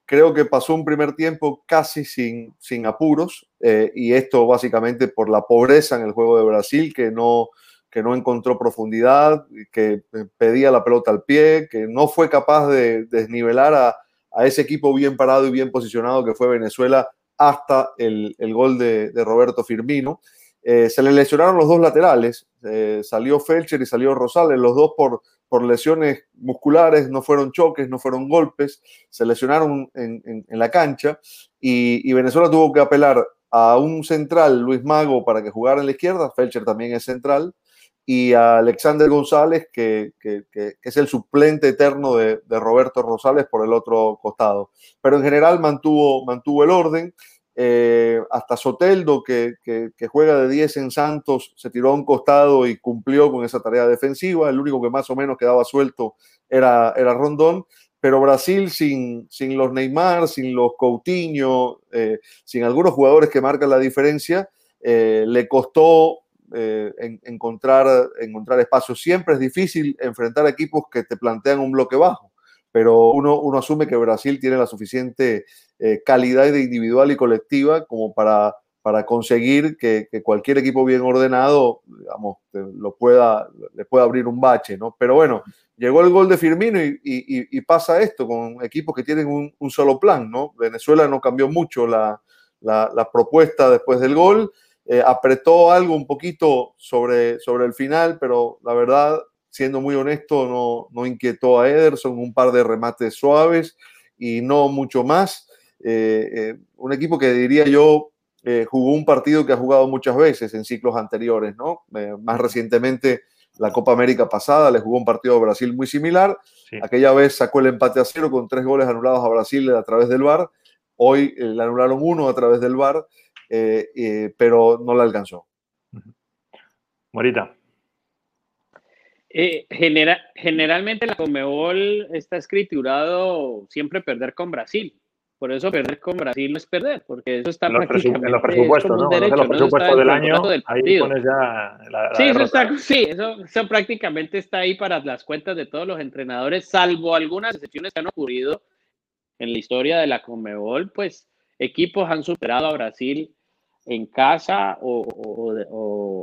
Creo que pasó un primer tiempo casi sin, sin apuros eh, y esto básicamente por la pobreza en el juego de Brasil, que no, que no encontró profundidad, que pedía la pelota al pie, que no fue capaz de desnivelar a, a ese equipo bien parado y bien posicionado que fue Venezuela hasta el, el gol de, Roberto Firmino. Eh, se le lesionaron los dos laterales, eh, salió Felcher y salió Rosales, los dos por, por lesiones musculares, no fueron choques, no fueron golpes, se lesionaron en, la cancha y, Venezuela tuvo que apelar a un central, Luis Mago, para que jugara en la izquierda, Felcher también es central, y a Alexander González, que, es el suplente eterno de, de, Roberto Rosales por el otro costado. Pero en general mantuvo, mantuvo el orden. Eh, hasta Soteldo, que, juega de 10 en Santos, se tiró a un costado y cumplió con esa tarea defensiva. El único que más o menos quedaba suelto era, era Rondón. Pero Brasil sin, sin los Neymar, sin los Coutinho, eh, sin algunos jugadores que marcan la diferencia, eh, le costó encontrar, encontrar espacios. Siempre es difícil enfrentar equipos que te plantean un bloque bajo pero uno, uno asume que Brasil tiene la suficiente eh, calidad individual y colectiva como para, para conseguir que, cualquier equipo bien ordenado, digamos, lo pueda, le pueda abrir un bache, ¿no? Pero bueno, llegó el gol de Firmino y, pasa esto con equipos que tienen un, solo plan, ¿no? Venezuela no cambió mucho la, propuesta después del gol, eh, apretó algo un poquito sobre, sobre el final, pero la verdad siendo muy honesto, no, no inquietó a Ederson, un par de remates suaves y no mucho más. Eh, eh, un equipo que diría yo eh, jugó un partido que ha jugado muchas veces en ciclos anteriores, ¿no? más recientemente la Copa América pasada, le jugó un partido a Brasil muy similar. Aquella vez sacó el empate a cero con tres goles anulados a Brasil a través del VAR. Hoy eh, le anularon uno a través del VAR, eh, eh, pero no le alcanzó. Morita. generalmente la Comebol está escriturado siempre perder con Brasil. Por eso perder con Brasil no es perder, porque eso está en prácticamente en los presupuestos, ¿no? en los presupuestos del año, ahí pones ya la, sí, eso está, sí eso, prácticamente está ahí para las cuentas de todos los entrenadores, salvo algunas excepciones que han ocurrido en la historia de la Conmebol, pues equipos han superado a Brasil en casa o,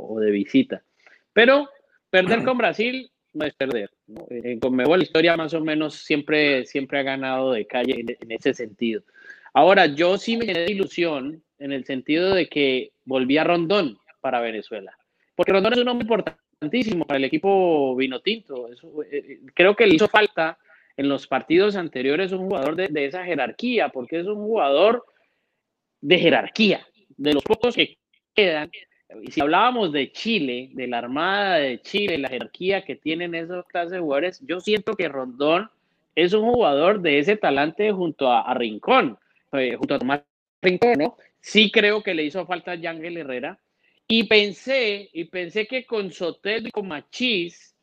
o, de, visita. Pero perder con Brasil no es perder. En Conmebol la historia más o menos siempre, siempre ha ganado de calle en, ese sentido. Ahora, yo sí me quedé ilusión en el sentido de que volvía Rondón para Venezuela. Porque Rondón es un hombre importantísimo para el equipo vinotinto. Eso, eh, eh, creo que le hizo falta en los partidos anteriores un jugador de, esa jerarquía, porque es un jugador de jerarquía, de los pocos que quedan y si hablábamos de Chile, de la Armada de Chile, la jerarquía que tienen esos clases de jugadores, yo siento que Rondón es un jugador de ese talante junto a, Rincón, eh, junto a Tomás Rincón, ¿no? Sí creo que le hizo falta a Yangel Herrera. Y pensé, y pensé que con Sotel y con Machís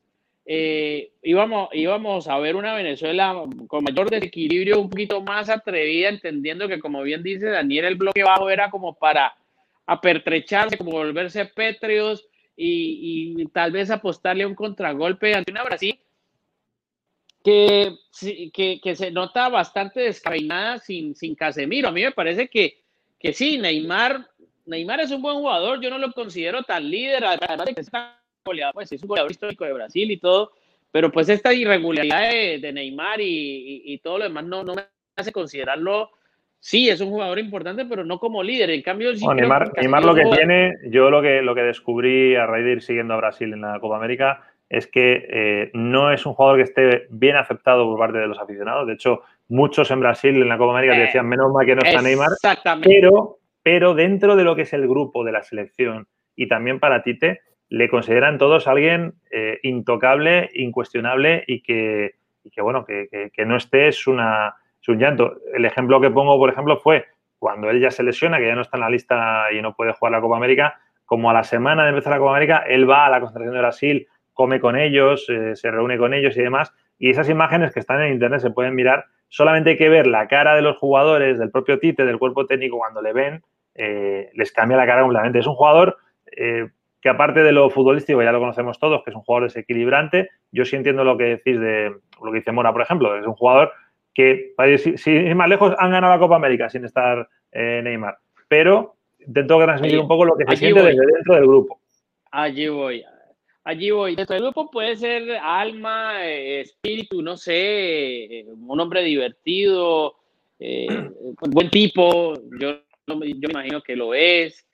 eh, íbamos, íbamos a ver una Venezuela con mayor desequilibrio, un poquito más atrevida, entendiendo que, como bien dice Daniel, el bloque bajo era como para a pertrecharse, como volverse pétreos y, tal vez apostarle a un contragolpe ante una Brasil que, que, que se nota bastante descabeinada sin, sin Casemiro. A mí me parece que, que sí, Neymar, Neymar es un buen jugador, yo no lo considero tan líder, además de que está goleador, pues es un goleador histórico de Brasil y todo, pero pues esta irregularidad de, Neymar y, y, todo lo demás no, no me hace considerarlo sí, es un jugador importante, pero no como líder. En cambio, sí Neymar, lo que tiene, yo lo que, lo que descubrí a raíz de ir siguiendo a Brasil en la Copa América es que eh, no es un jugador que esté bien aceptado por parte de los aficionados. De hecho, muchos en Brasil en la Copa América eh, decían menos mal que no está Neymar. Pero, pero dentro de lo que es el grupo de la selección y también para Tite, le consideran todos alguien eh, intocable, incuestionable y que, que bueno, que, que no esté es una un llanto. El ejemplo que pongo, por ejemplo, fue cuando él ya se lesiona, que ya no está en la lista y no puede jugar la Copa América, como a la semana de empezar la Copa América, él va a la concentración de Brasil, come con ellos, eh, se reúne con ellos y demás. Y esas imágenes que están en internet se pueden mirar. Solamente hay que ver la cara de los jugadores, del propio Tite, del cuerpo técnico, cuando le ven, eh, les cambia la cara completamente. Es un jugador eh, que aparte de lo futbolístico, ya lo conocemos todos, que es un jugador desequilibrante. Yo sí entiendo lo que decís de lo que dice Mora, por ejemplo. Es un jugador que, si, si más lejos, han ganado la Copa América sin estar eh, Neymar. Pero intento transmitir un poco lo que se siente desde dentro del grupo. Allí voy. Allí voy. Dentro del grupo puede ser alma, eh, espíritu, no sé, eh, un hombre divertido, <clears throat> buen tipo. Yo, yo me imagino que lo es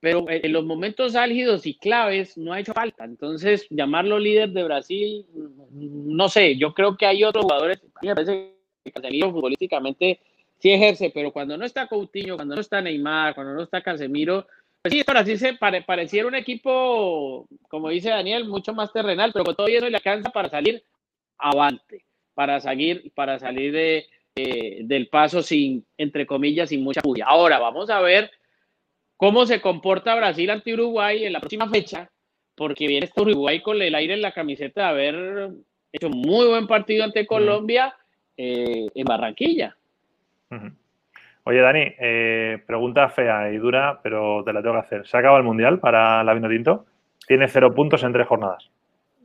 pero en los momentos álgidos y claves no ha hecho falta. Entonces, llamarlo líder de Brasil, no sé, yo creo que hay otros jugadores, me parece que Casemiro futbolísticamente sí ejerce, pero cuando no está Coutinho, cuando no está Neymar, cuando no está Casemiro, pues sí, Brasil se pareciera un equipo, como dice Daniel, mucho más terrenal, pero con todo eso le alcanza para salir avante, para salir, para salir de, eh, del paso sin, entre comillas, sin mucha bulla. Ahora, vamos a ver cómo se comporta Brasil ante Uruguay en la próxima fecha, porque viene este Uruguay con el aire en la camiseta de haber hecho muy buen partido ante Colombia eh, en Barranquilla. Oye, Dani, eh, pregunta fea y dura, pero te la tengo que hacer. ¿Se acaba el Mundial para la Vino Tinto? Tiene cero puntos en tres jornadas.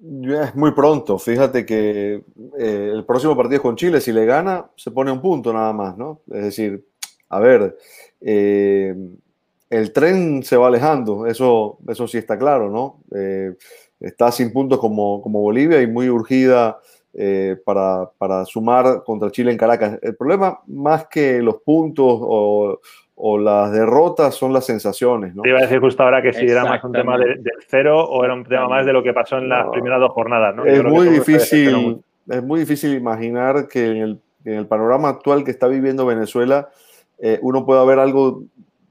Es muy pronto. Fíjate que eh, el próximo partido es con Chile. Si le gana, se pone un punto nada más, ¿no? Es decir, a ver, el tren se va alejando, eso, eso sí está claro, ¿no? Eh, está sin puntos como, como Bolivia y muy urgida eh, para, para, sumar contra Chile en Caracas. El problema, más que los puntos o, o las derrotas, son las sensaciones, ¿no? Te iba a decir justo ahora que si era más un tema del cero o era un tema más de lo que pasó en las primeras dos jornadas, ¿no? Es muy difícil, es muy difícil imaginar que en el, en el, panorama actual que está viviendo Venezuela, eh, uno pueda ver algo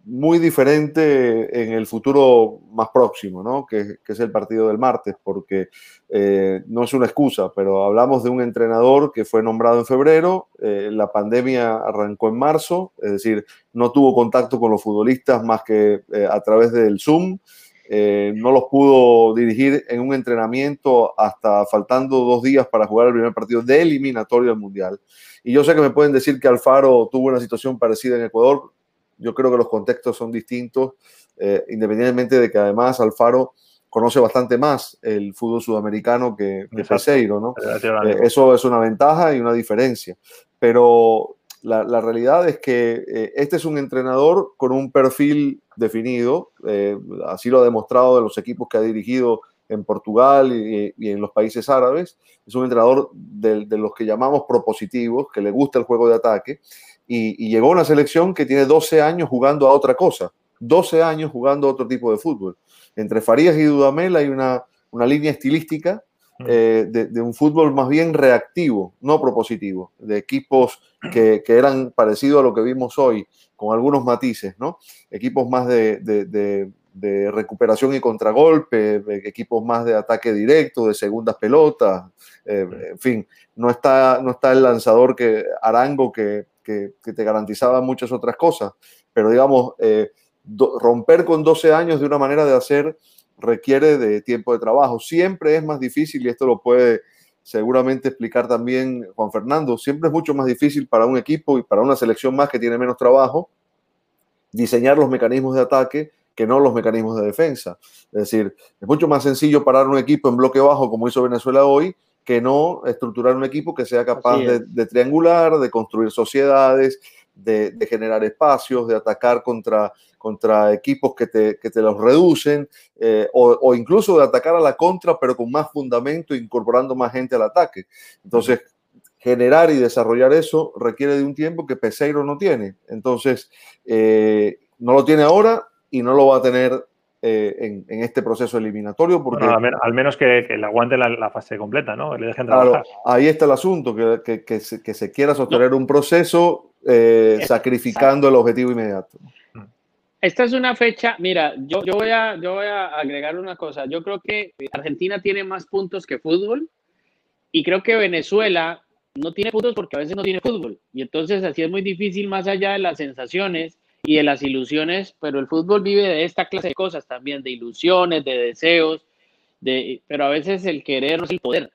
muy diferente en el futuro más próximo, ¿no? que, es el partido del martes, porque eh, no es una excusa, pero hablamos de un entrenador que fue nombrado en febrero, eh, la pandemia arrancó en marzo, es decir, no tuvo contacto con los futbolistas más que eh, a través del Zoom, no los pudo dirigir en un entrenamiento hasta faltando dos días para jugar el primer partido de eliminatorio al Mundial. Y yo sé que me pueden decir que Alfaro tuvo una situación parecida en Ecuador, yo creo que los contextos son distintos, eh, independientemente de que además Alfaro conoce bastante más el fútbol sudamericano que, que Peseiro, ¿no? Eh, eso es una ventaja y una diferencia. Pero la, la realidad es que eh, este es un entrenador con un perfil definido, así lo ha demostrado de los equipos que ha dirigido en Portugal y, y en los países árabes. Es un entrenador de, de, los que llamamos propositivos, que le gusta el juego de ataque y, llegó a una selección que tiene 12 años jugando a otra cosa, 12 años jugando a otro tipo de fútbol. Entre Farías y Dudamel hay una, una línea estilística eh, de, un fútbol más bien reactivo, no propositivo, de equipos que, que, eran parecidos a lo que vimos hoy, con algunos matices, ¿no? Equipos más de, de recuperación y contragolpe, equipos más de ataque directo, de segundas pelotas, eh, en fin, no está, no está el lanzador que Arango que, que, te garantizaba muchas otras cosas. Pero digamos, eh, romper con 12 años de una manera de hacer requiere de tiempo de trabajo. Siempre es más difícil, y esto lo puede seguramente explicar también Juan Fernando, siempre es mucho más difícil para un equipo y para una selección más que tiene menos trabajo diseñar los mecanismos de ataque que no los mecanismos de defensa. Es decir, es mucho más sencillo parar un equipo en bloque bajo como hizo Venezuela hoy que no estructurar un equipo que sea capaz de, triangular, de construir sociedades, de, generar espacios, de atacar contra, contra equipos que te, que te los reducen, eh, o, incluso de atacar a la contra, pero con más fundamento, incorporando más gente al ataque. Entonces, generar y desarrollar eso requiere de un tiempo que Peseiro no tiene. Entonces, eh, no lo tiene ahora y no lo va a tener eh, en, este proceso eliminatorio. Porque, al, menos que, le aguante la, fase completa, ¿no? Le dejen trabajar. ahí está el asunto, que, que, se, quiera sostener un proceso eh, sacrificando el objetivo inmediato. Esta es una fecha, mira, yo, yo, voy a, yo voy a agregar una cosa. Yo creo que Argentina tiene más puntos que fútbol y creo que Venezuela no tiene puntos porque a veces no tiene fútbol. Y entonces así es muy difícil, más allá de las sensaciones, y de las ilusiones, pero el fútbol vive de esta clase de cosas también, de ilusiones, de deseos, de, pero a veces el querer no es el poder.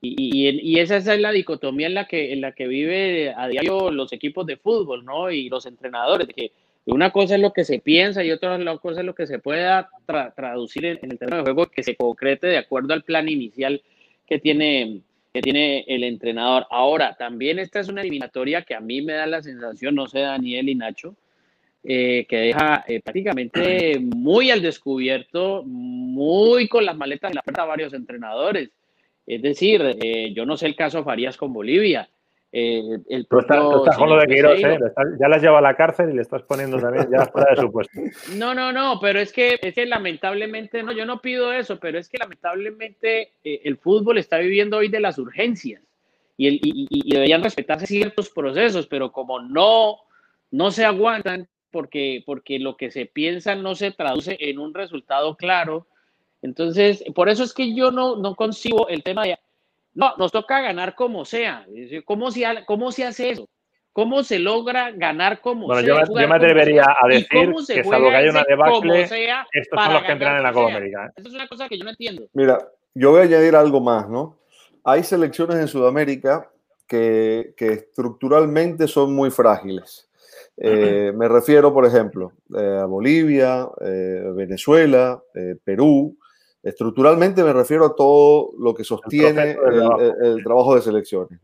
Y, y, esa es la dicotomía en la que, en la que vive a diario los equipos de fútbol, ¿no? Y los entrenadores, que una cosa es lo que se piensa y otra cosa es lo que se pueda traducir en, el terreno de juego, que se concrete de acuerdo al plan inicial que tiene, que tiene el entrenador. Ahora, también esta es una eliminatoria que a mí me da la sensación, no sé, Daniel y Nacho, eh, que deja eh, prácticamente muy al descubierto, muy con las maletas en la puerta a varios entrenadores. Es decir, eh, yo no sé el caso Farías con Bolivia. el tú estás, con lo de Queiroz, ya las lleva a la cárcel y le estás poniendo también ya <laughs> fuera de su puesto. No, no, no, pero es que, es que lamentablemente, no, yo no pido eso, pero es que lamentablemente el fútbol está viviendo hoy de las urgencias y, el, y, y deberían respetarse ciertos procesos, pero como no, no se aguantan, porque, porque lo que se piensa no se traduce en un resultado claro. Entonces, por eso es que yo no, no consigo el tema de, no, nos toca ganar como sea. ¿Cómo se, cómo se hace eso? ¿Cómo se logra ganar como bueno, sea? Yo, yo me atrevería a decir que salvo que haya una debacle, estos son los que entran en la Copa América. ¿eh? Eso es una cosa que yo no entiendo. Mira, yo voy a añadir algo más, ¿no? Hay selecciones en Sudamérica que, que estructuralmente son muy frágiles. Eh, me refiero, por ejemplo, eh, a Bolivia, eh, Venezuela, Perú. Estructuralmente me refiero a todo lo que sostiene el, trabajo. de selecciones.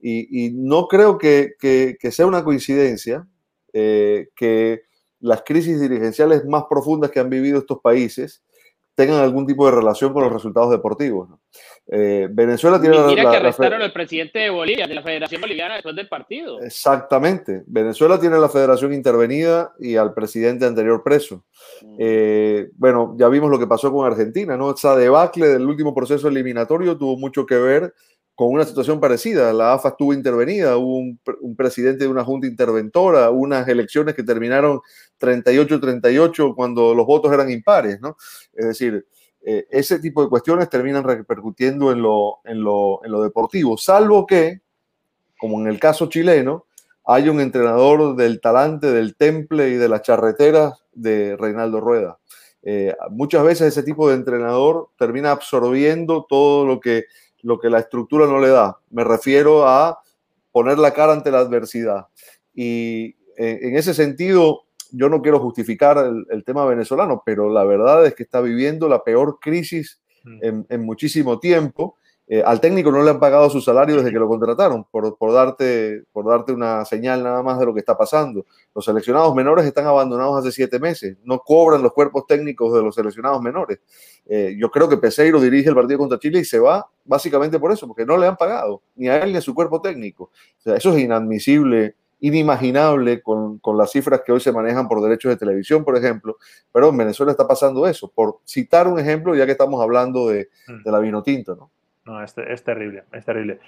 Y, no creo que, que, sea una coincidencia que las crisis dirigenciales más profundas que han vivido estos países tengan algún tipo de relación con los resultados deportivos. Eh, Venezuela tiene mira la, que arrestaron al presidente de Bolivia, de la Federación Boliviana, después del partido. Exactamente. Venezuela tiene la federación intervenida y al presidente anterior preso. Mm. Eh, bueno, ya vimos lo que pasó con Argentina, ¿no? Esa debacle del último proceso eliminatorio tuvo mucho que ver con una situación parecida. La AFA estuvo intervenida, hubo un, presidente de una junta interventora, unas elecciones que terminaron 38-38 cuando los votos eran impares, ¿no? Es decir, eh, ese tipo de cuestiones terminan repercutiendo en lo, en, lo, en lo deportivo, salvo que, como en el caso chileno, hay un entrenador del talante, del temple y de las charreteras de Reinaldo Rueda. Eh, muchas veces ese tipo de entrenador termina absorbiendo todo lo que lo que la estructura no le da. Me refiero a poner la cara ante la adversidad. Y eh, en ese sentido, yo no quiero justificar el, tema venezolano, pero la verdad es que está viviendo la peor crisis mm. en muchísimo tiempo eh, al técnico no le han pagado su salario desde que lo contrataron, por, darte, por darte una señal nada más de lo que está pasando. Los seleccionados menores están abandonados hace siete meses, no cobran los cuerpos técnicos de los seleccionados menores. Eh, yo creo que Peseiro dirige el partido contra Chile y se va básicamente por eso, porque no le han pagado, ni a él ni a su cuerpo técnico. eso es inadmisible, inimaginable con, las cifras que hoy se manejan por derechos de televisión, por ejemplo, pero en Venezuela está pasando eso. Por citar un ejemplo, ya que estamos hablando de, mm. de la vino tinto, ¿no? No, es, terrible, es terrible.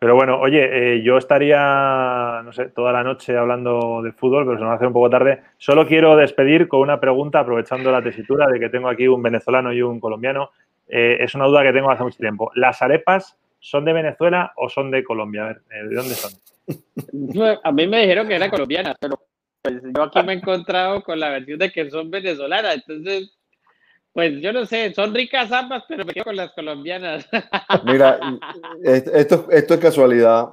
Pero bueno, oye, eh, yo estaría, no sé, toda la noche hablando de fútbol, pero se nos hacer un poco tarde. Solo quiero despedir con una pregunta, aprovechando la tesitura de que tengo aquí un venezolano y un colombiano. Eh, es una duda que tengo hace mucho tiempo. ¿Las arepas son de Venezuela o son de Colombia? A ver, eh, ¿de dónde son? <laughs> A mí me dijeron que eran colombianas, pero pues, yo aquí me he encontrado con la versión de que son venezolanas. Entonces, pues yo no sé, son ricas ambas, pero me quedo con las colombianas. <laughs> Mira, esto, esto es casualidad.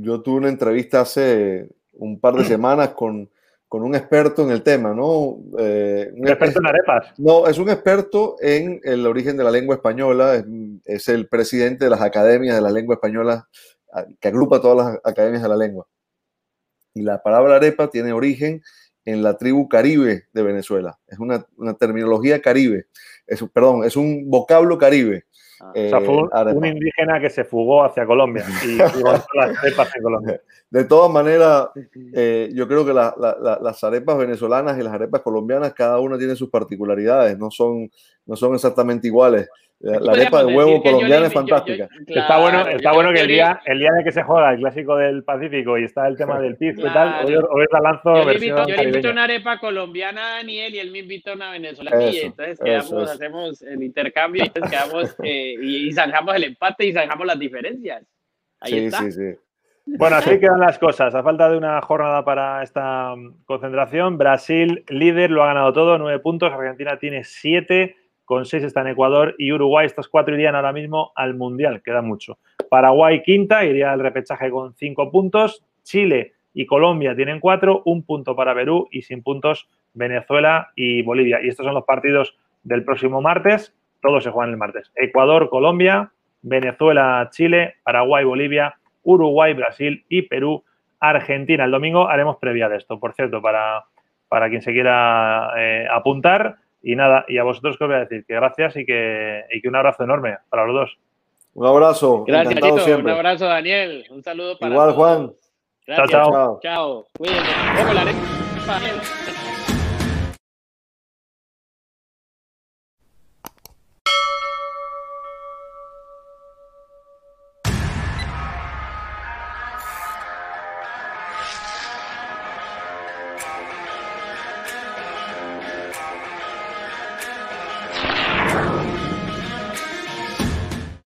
Yo tuve una entrevista hace un par de semanas con, un experto en el tema, ¿no? Eh, un experto en arepas? No, es un experto en el origen de la lengua española, es, el presidente de las academias de la lengua española, que agrupa todas las academias de la lengua. Y la palabra arepa tiene origen en la tribu caribe de Venezuela. Es una, terminología caribe. Es, perdón, es un vocablo caribe. Ah. o sea, fue un, eh, indígena que se fugó hacia Colombia y <laughs> las arepas en Colombia. De todas maneras, eh, yo creo que las arepas venezolanas y las arepas colombianas, cada una tiene sus particularidades, no son, no son exactamente iguales. La, arepa de huevo colombiana es fantástica. está bueno, está bueno que el día, el día de que se juega el clásico del Pacífico y está el tema del pisco y tal, hoy, hoy la lanzo yo versión Yo le invito una arepa colombiana a Daniel y él me invita una venezolana y entonces quedamos, hacemos el intercambio y entonces quedamos <laughs> eh, y, zanjamos el empate y zanjamos las diferencias. Ahí sí, está. Sí, sí. Bueno, así quedan las cosas. A falta de una jornada para esta mm, concentración, Brasil líder, lo ha ganado todo, nueve puntos. Argentina tiene siete con seis está en Ecuador y Uruguay, estos cuatro irían ahora mismo al Mundial, queda mucho. Paraguay quinta, iría al repechaje con cinco puntos. Chile y Colombia tienen cuatro, un punto para Perú y sin puntos Venezuela y Bolivia. Y estos son los partidos del próximo martes, todos se juegan el martes. Ecuador, Colombia, Venezuela, Chile, Paraguay, Bolivia, Uruguay, Brasil y Perú, Argentina. El domingo haremos previa de esto, por cierto, para, para quien se quiera eh, apuntar. Y nada, y a vosotros que os voy a decir que gracias y que, y que un abrazo enorme para los dos. Un abrazo. Gracias, Un abrazo, Daniel. Un saludo para Igual, Juan. Gracias. Chao, chao. Chao. Cuídense.